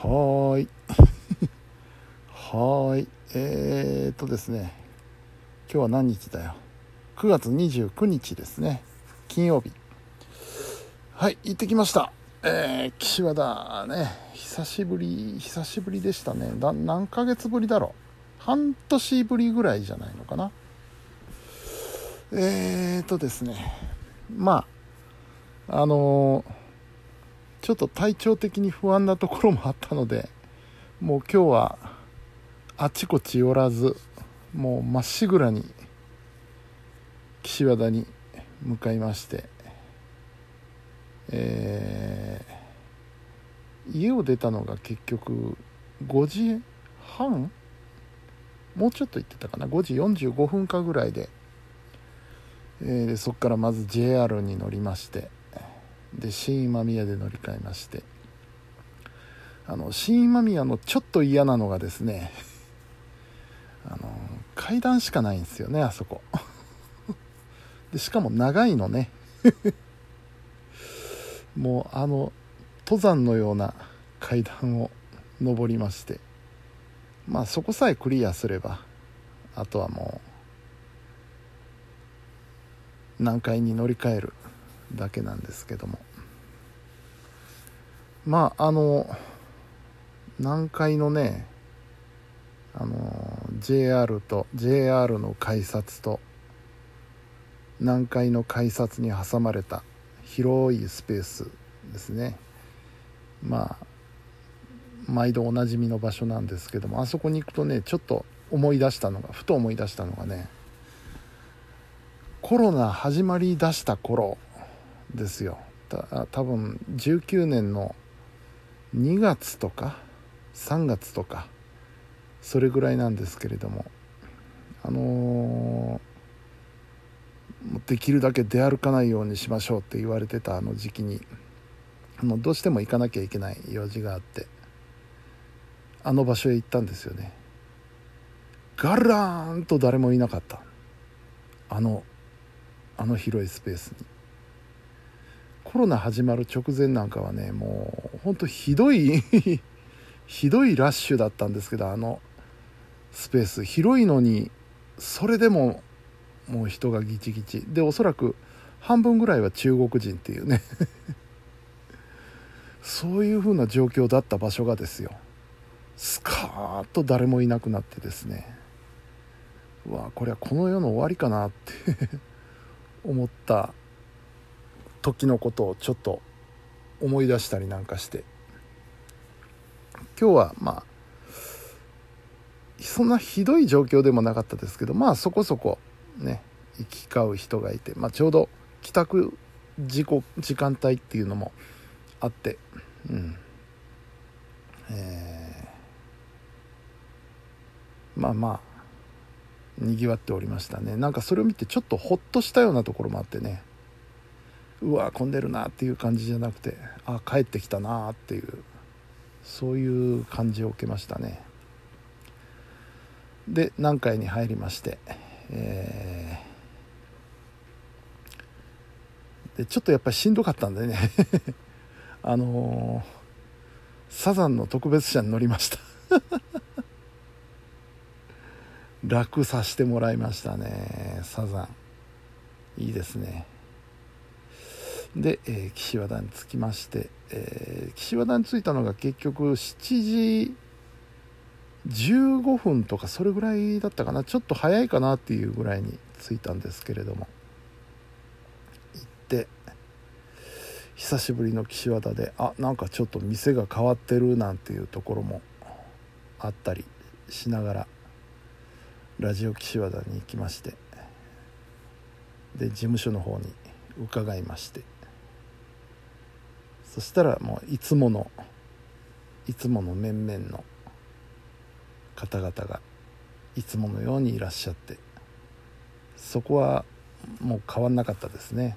はーい。はーい。えー、っとですね。今日は何日だよ？9月29日ですね。金曜日。はい行ってきました。えー、岸和田ね。久しぶり久しぶりでしたね。だ何ヶ月ぶりだろう？半年ぶりぐらいじゃないのかな？えーとですね。まああのーちょっと体調的に不安なところもあったので もう今日はあちこち寄らずもうまっしぐらに岸和田に向かいましてえー、家を出たのが結局5時半？もうちょっと行ってたかな？5時45分かぐらいで、えー、そこからまず JR に乗りましてで新今宮で乗り換えまして。あの新今宮のちょっと嫌なのがですねあの階段しかないんですよねあそこ。でしかも長いのね。もうあの登山のような階段を登りまして。まあそこさえクリアすればあとはもう何階に乗り換える。だけなんですけども。まああの南海のねあの JR と JR の改札と南海の改札に挟まれた広いスペースですね。まあ毎度おなじみの場所なんですけどもあそこに行くとねちょっと思い出したのがふと思い出したのがねコロナ始まりだした頃ですよ。た多分19年の2月とか3月とかそれぐらいなんですけれどもあのー、できるだけ出歩かないようにしましょうって言われてたあの時期に。あのどうしても行かなきゃいけない用事があってあの場所へ行ったんですよね。ガラーンと誰もいなかった。あのあの広いスペースに。コロナ始まる直前なんかはねもうほんとひどい ひどいラッシュだったんですけどあのスペース。広いのにそれでももう人がギチギチ。でおそらく半分ぐらいは中国人っていうね。そういう風な状況だった場所がですよ。スカーッと誰もいなくなってですね。うわこれはこの世の終わりかなって 思った時のことをちょっと思い出したりなんかして。今日はまあそんなひどい状況でもなかったですけどまあそこそこね行き交う人がいて、まあ、ちょうど帰宅時時間帯っていうのもあってうん。えー、まあまあにぎわっておりましたね。なんかそれを見てちょっとホッとしたようなところもあってね。うわ混んでるなっていう感じじゃなくてあ帰ってきたなっていうそういう感じを受けましたね。で南海に入りまして、えー、でちょっとやっぱりしんどかったんでね。あのー、サザンの特別車に乗りました。楽させてもらいましたねサザン。いいですね。で、えー、岸和田に着きまして、えー、岸和田に着いたのが結局7時15分とかそれぐらいだったかなちょっと早いかなっていうぐらいに着いたんですけれども。行って久しぶりの岸和田であなんかちょっと店が変わってるなんていうところもあったりしながらラジオ岸和田に行きましてで事務所の方に伺いまして。そしたらもういつものいつもの面々の方々がいつものようにいらっしゃってそこはもう変わんなかったですね。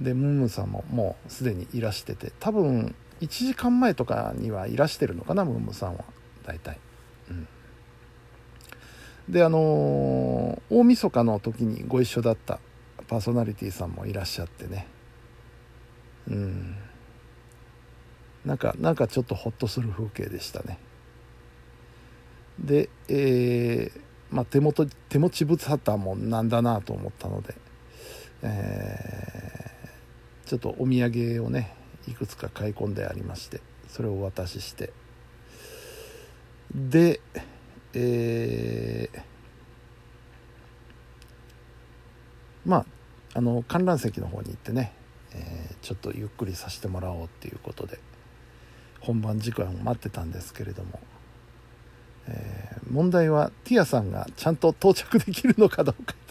でムームーさんももうすでにいらしてて多分1時間前とかにはいらしてるのかなムームーさんは大体。うん。であのー、大晦日の時にご一緒だったパーソナリティーさんもいらっしゃってね。うん。なんかなんかちょっとホッとする風景でしたね。で、えーまあ、手元手持ち物旗もなんだなと思ったので、えー、ちょっとお土産をねいくつか買い込んでありましてそれをお渡しして。でえー、まああの観覧席の方に行ってね、えー、ちょっとゆっくりさせてもらおうっていうことで本番時間を待ってたんですけれども、えー、問題はティアさんがちゃんと到着できるのかどうか。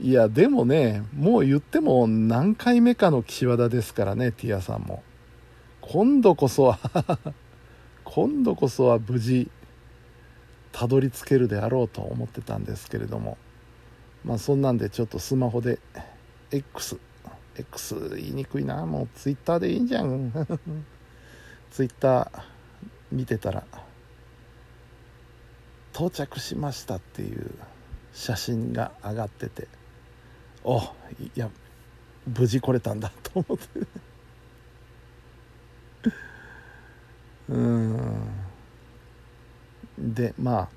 いやでもねもう言っても何回目かの岸和田ですからねティアさんも。今度こそは 今度こそは無事たどり着けるであろうと思ってたんですけれども。まあそんなんでちょっとスマホで X X 言いにくいな。もうツイッターでいいんじゃん。ツイッター見てたら到着しましたっていう写真が上がってておいや無事来れたんだと思って。うん。でま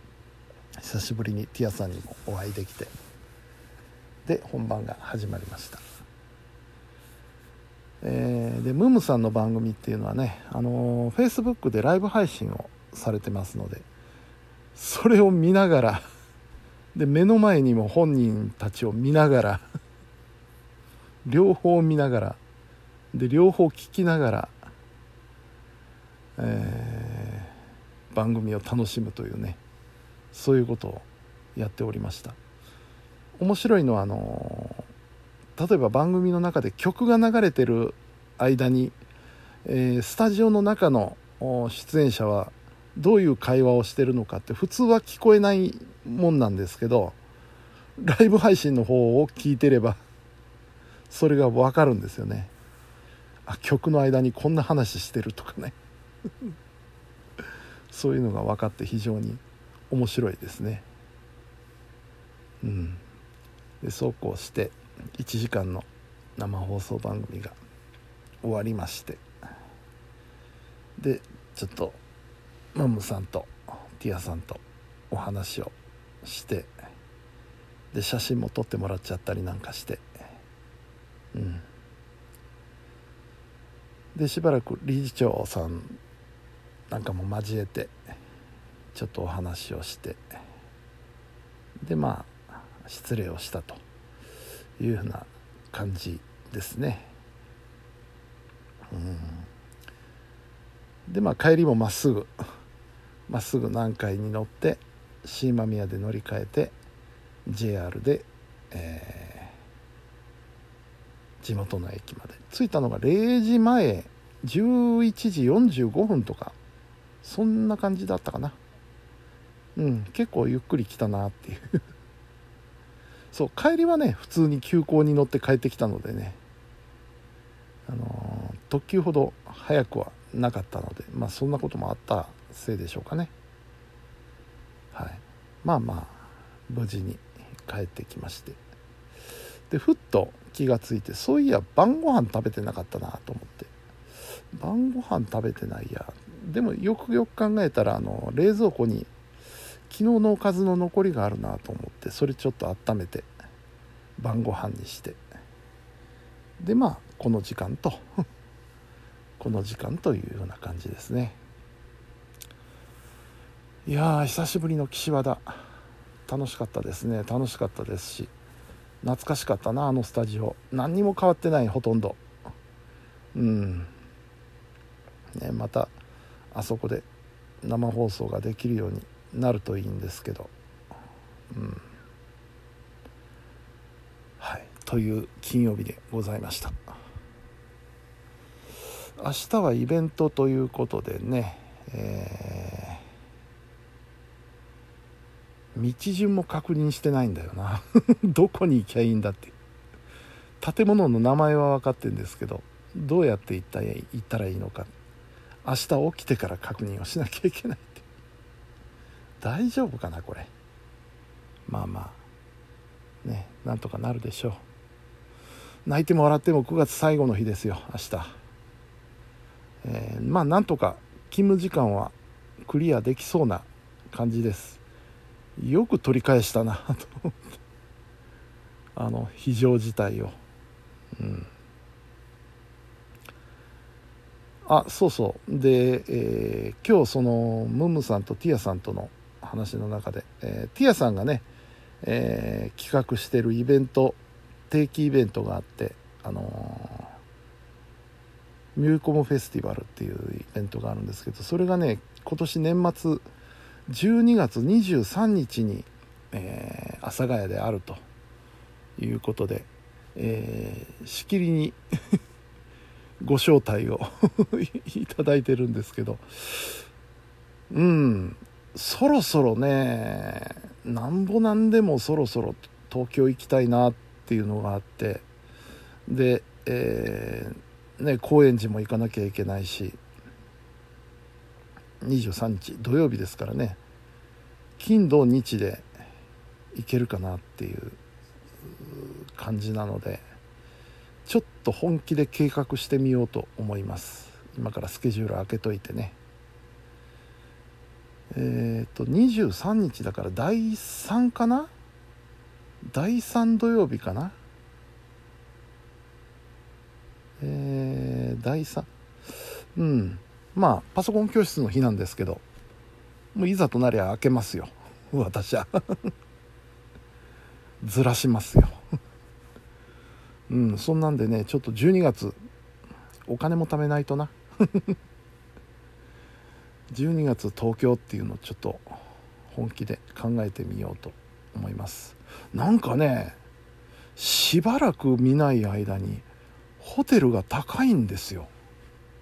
あ久しぶりにティアさんにもお会いできて。で本番が始まりました。えー、でムームさんの番組っていうのはねあのフェイスブックでライブ配信をされてますのでそれを見ながら で目の前にも本人たちを見ながら 両方見ながらで両方聞きながら、えー、番組を楽しむというねそういうことをやっておりました。面白いのはあの例えば番組の中で曲が流れてる間に、えー、スタジオの中の出演者はどういう会話をしてるのかって普通は聞こえないもんなんですけどライブ配信の方を聞いてればそれが分かるんですよね。あ曲の間にこんな話してるとかね。そういうのが分かって非常に面白いですね。うん。でそうこうして1時間の生放送番組が終わりまして。でちょっとマムさんとティアさんとお話をして。で写真も撮ってもらっちゃったりなんかして。うん。でしばらく理事長さんなんかも交えてちょっとお話をして。でまあ失礼をしたというふうな感じですね。うん、でまあ帰りもまっすぐまっすぐ南海に乗って新間宮で乗り換えて JR で、えー、地元の駅まで。着いたのが0時前11時45分とかそんな感じだったかな。うん結構ゆっくり来たなっていう。そう帰りはね普通に急行に乗って帰ってきたのでね。あの特急ほど早くはなかったのでまあそんなこともあったせいでしょうかね。はい。まあまあ無事に帰ってきまして。でふっと気がついてそういや晩ご飯食べてなかったなと思って。晩ご飯食べてないや。でもよくよく考えたらあの冷蔵庫に昨日のおかずの残りがあるなと思ってそれちょっと温めて晩ご飯にして。でまあこの時間と この時間というような感じですね。いや久しぶりの岸和田。楽しかったですね。楽しかったですし懐かしかったなあのスタジオ。何にも変わってないほとんど。うん。ねまたあそこで生放送ができるようになるといいんですけど。うん。はい。という金曜日でございました。明日はイベントということでね、えー、道順も確認してないんだよな。どこに行きゃいいんだって。建物の名前は分かってるんですけどどうやって行った行ったらいいのか。明日起きてから確認をしなきゃいけない。大丈夫かなこれ。まあまあ。ねなんとかなるでしょう。泣いても笑っても9月最後の日ですよ明日、えー、まあなんとか勤務時間はクリアできそうな感じです。よく取り返したなとあの非常事態を。うん。あそうそう。で、えー、今日そのムムさんとティアさんとの話の中で、えー、ティアさんがね、えー、企画してるイベント定期イベントがあってあのミューコムフェスティバルっていうイベントがあるんですけどそれがね今年年末12月23日に、えー、阿佐ヶ谷であるということで、えー、しきりに ご招待を いただいてるんですけど。うん。そろそろねなんぼなんでもそろそろ東京行きたいなっていうのがあってで、えー、ね、高円寺も行かなきゃいけないし23日土曜日ですからね金土日で行けるかなっていう感じなのでちょっと本気で計画してみようと思います。今からスケジュール開けといてね。えっ、と23日だから第3かな？第3土曜日かな？えー、第3うん。まあパソコン教室の日なんですけどもういざとなりゃ開けますよ。私は。ずらしますよ。うんそんなんでねちょっと12月お金も貯めないとな。12月東京っていうのをちょっと本気で考えてみようと思います。なんかねしばらく見ない間にホテルが高いんですよ。